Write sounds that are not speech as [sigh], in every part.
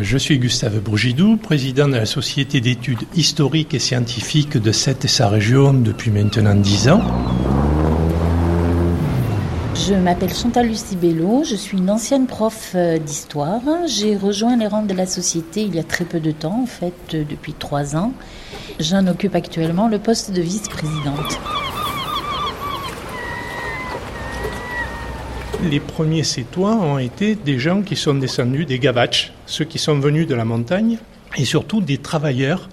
Je suis Gustave Bourgidou, président de la Société d'études historiques et scientifiques de Sète et sa région depuis maintenant dix ans. Je m'appelle Chantal Lucie Bello, je suis une ancienne prof euh, d'histoire. J'ai rejoint les rangs de la société il y a très peu de temps, en fait euh, depuis trois ans. J'en occupe actuellement le poste de vice-présidente. Les premiers sétois ont été des gens qui sont descendus des Gavatches, ceux qui sont venus de la montagne, et surtout des travailleurs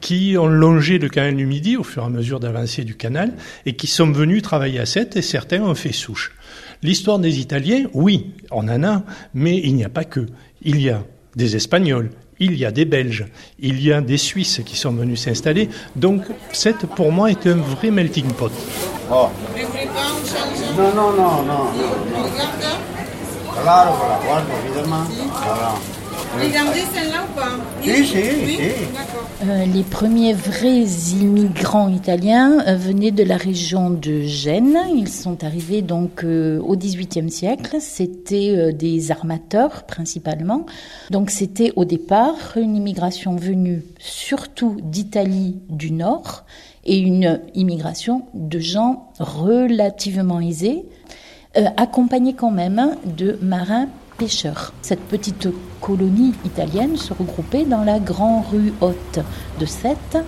qui ont longé le canal du Midi au fur et à mesure d'avancée du canal et qui sont venus travailler à Sète et certains ont fait souche. L'histoire des Italiens, oui, on en a, mais il n'y a pas que. Il y a des Espagnols, il y a des Belges, il y a des Suisses qui sont venus s'installer. Donc, Sète, pour moi, est un vrai melting pot. Oh. Non, non, non, non. Claro, voilà, évidemment. Regardez celle-là ou pas euh, les premiers vrais immigrants italiens euh, venaient de la région de Gênes. Ils sont arrivés donc euh, au XVIIIe siècle. C'était des armateurs principalement. Donc c'était au départ une immigration venue surtout d'Italie du Nord et une immigration de gens relativement aisés, accompagnés quand même de marins Cette petite colonie italienne se regroupait dans la grande rue haute de Sète.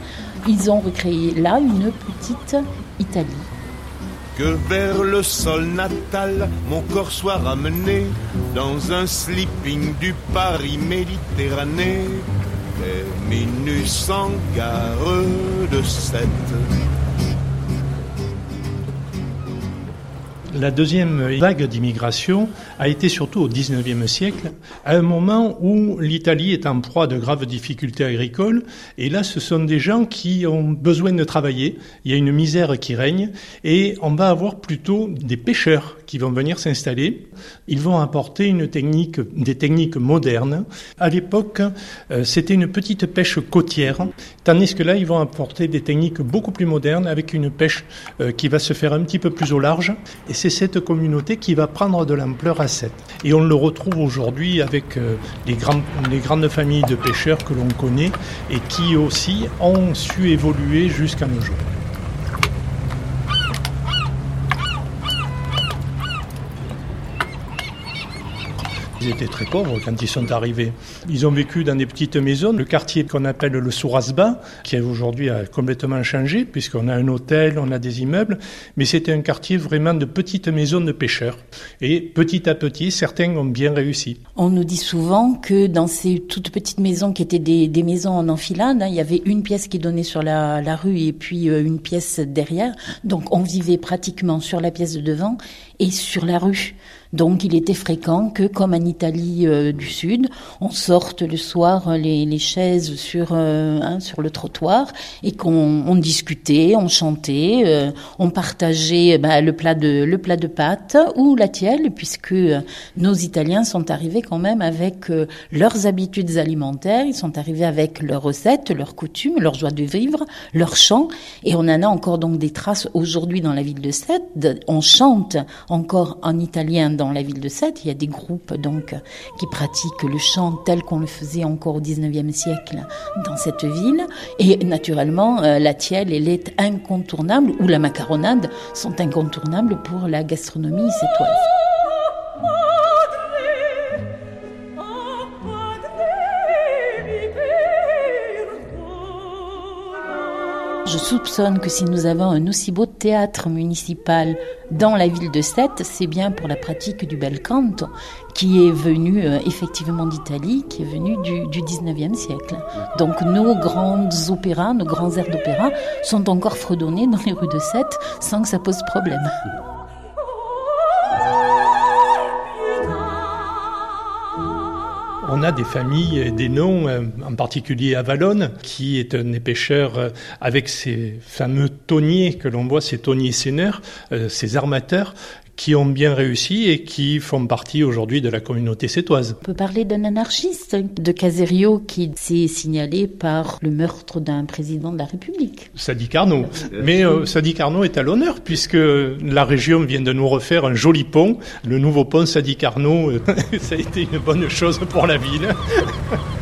Ils ont recréé là une petite Italie. Que vers le sol natal mon corps soit ramené dans un sleeping du Paris Méditerranée, en gare de Sète. La deuxième vague d'immigration a été surtout au XIXe siècle, à un moment où l'Italie est en proie de graves difficultés agricoles. Et là, ce sont des gens qui ont besoin de travailler. Il y a une misère qui règne. Et on va avoir plutôt des pêcheurs qui vont venir s'installer. Ils vont apporter des techniques modernes. À l'époque, euh, c'était une petite pêche côtière, tandis que là, ils vont apporter des techniques beaucoup plus modernes avec une pêche euh, qui va se faire un petit peu plus au large. Et c'est cette communauté qui va prendre de l'ampleur à 7. Et on le retrouve aujourd'hui avec euh, les grandes familles de pêcheurs que l'on connaît et qui aussi ont su évoluer jusqu'à nos jours. Ils étaient très pauvres quand ils sont arrivés. Ils ont vécu dans des petites maisons. Le quartier qu'on appelle le Sourasba, qui aujourd'hui a complètement changé, puisqu'on a un hôtel, on a des immeubles, mais c'était un quartier vraiment de petites maisons de pêcheurs. Et petit à petit, certains ont bien réussi. On nous dit souvent que dans ces toutes petites maisons qui étaient des, maisons en enfilade, hein, il y avait une pièce qui donnait sur la, rue et puis euh, une pièce derrière. Donc on vivait pratiquement sur la pièce de devant et sur la rue. Donc il était fréquent que, comme en Italie euh, du Sud, on sorte le soir euh, les, les chaises sur, euh, hein, sur le trottoir et qu'on on discutait, on chantait, on partageait bah, le, plat de, le plat de pâtes ou la tielle, puisque nos Italiens sont arrivés quand même avec leurs habitudes alimentaires, ils sont arrivés avec leurs recettes, leurs coutumes, leur joie de vivre, leurs chants, et on en a encore donc des traces aujourd'hui dans la ville de Sète. On chante encore en italien dans la ville de Sète. Il y a des groupes donc qui pratiquent le chant tel qu'on le faisait encore au 19e siècle dans cette ville. Et naturellement, euh, la tielle, elle est incontournable, ou la macaronade sont incontournables pour la gastronomie sétoise. Je soupçonne que si nous avons un aussi beau théâtre municipal dans la ville de Sète, c'est bien pour la pratique du bel canto, qui est venu euh, effectivement d'Italie, qui est venu du, du 19e siècle. Donc nos grands opéras, nos grands airs d'opéra sont encore fredonnés dans les rues de Sète sans que ça pose problème. On a des familles des noms, euh, en particulier Avalon, qui est un des pêcheurs euh, avec ces fameux tonniers que l'on voit, ces tonniers seineurs, euh, ces armateurs, qui ont bien réussi et qui font partie aujourd'hui de la communauté sétoise. On peut parler d'un anarchiste de Caserio qui s'est signalé par le meurtre d'un président de la République. Sadi Carnot. Mais euh, Sadi Carnot est à l'honneur puisque la région vient de nous refaire un joli pont, le nouveau pont Sadi Carnot. [laughs] ça a été une bonne chose pour la ville. [laughs]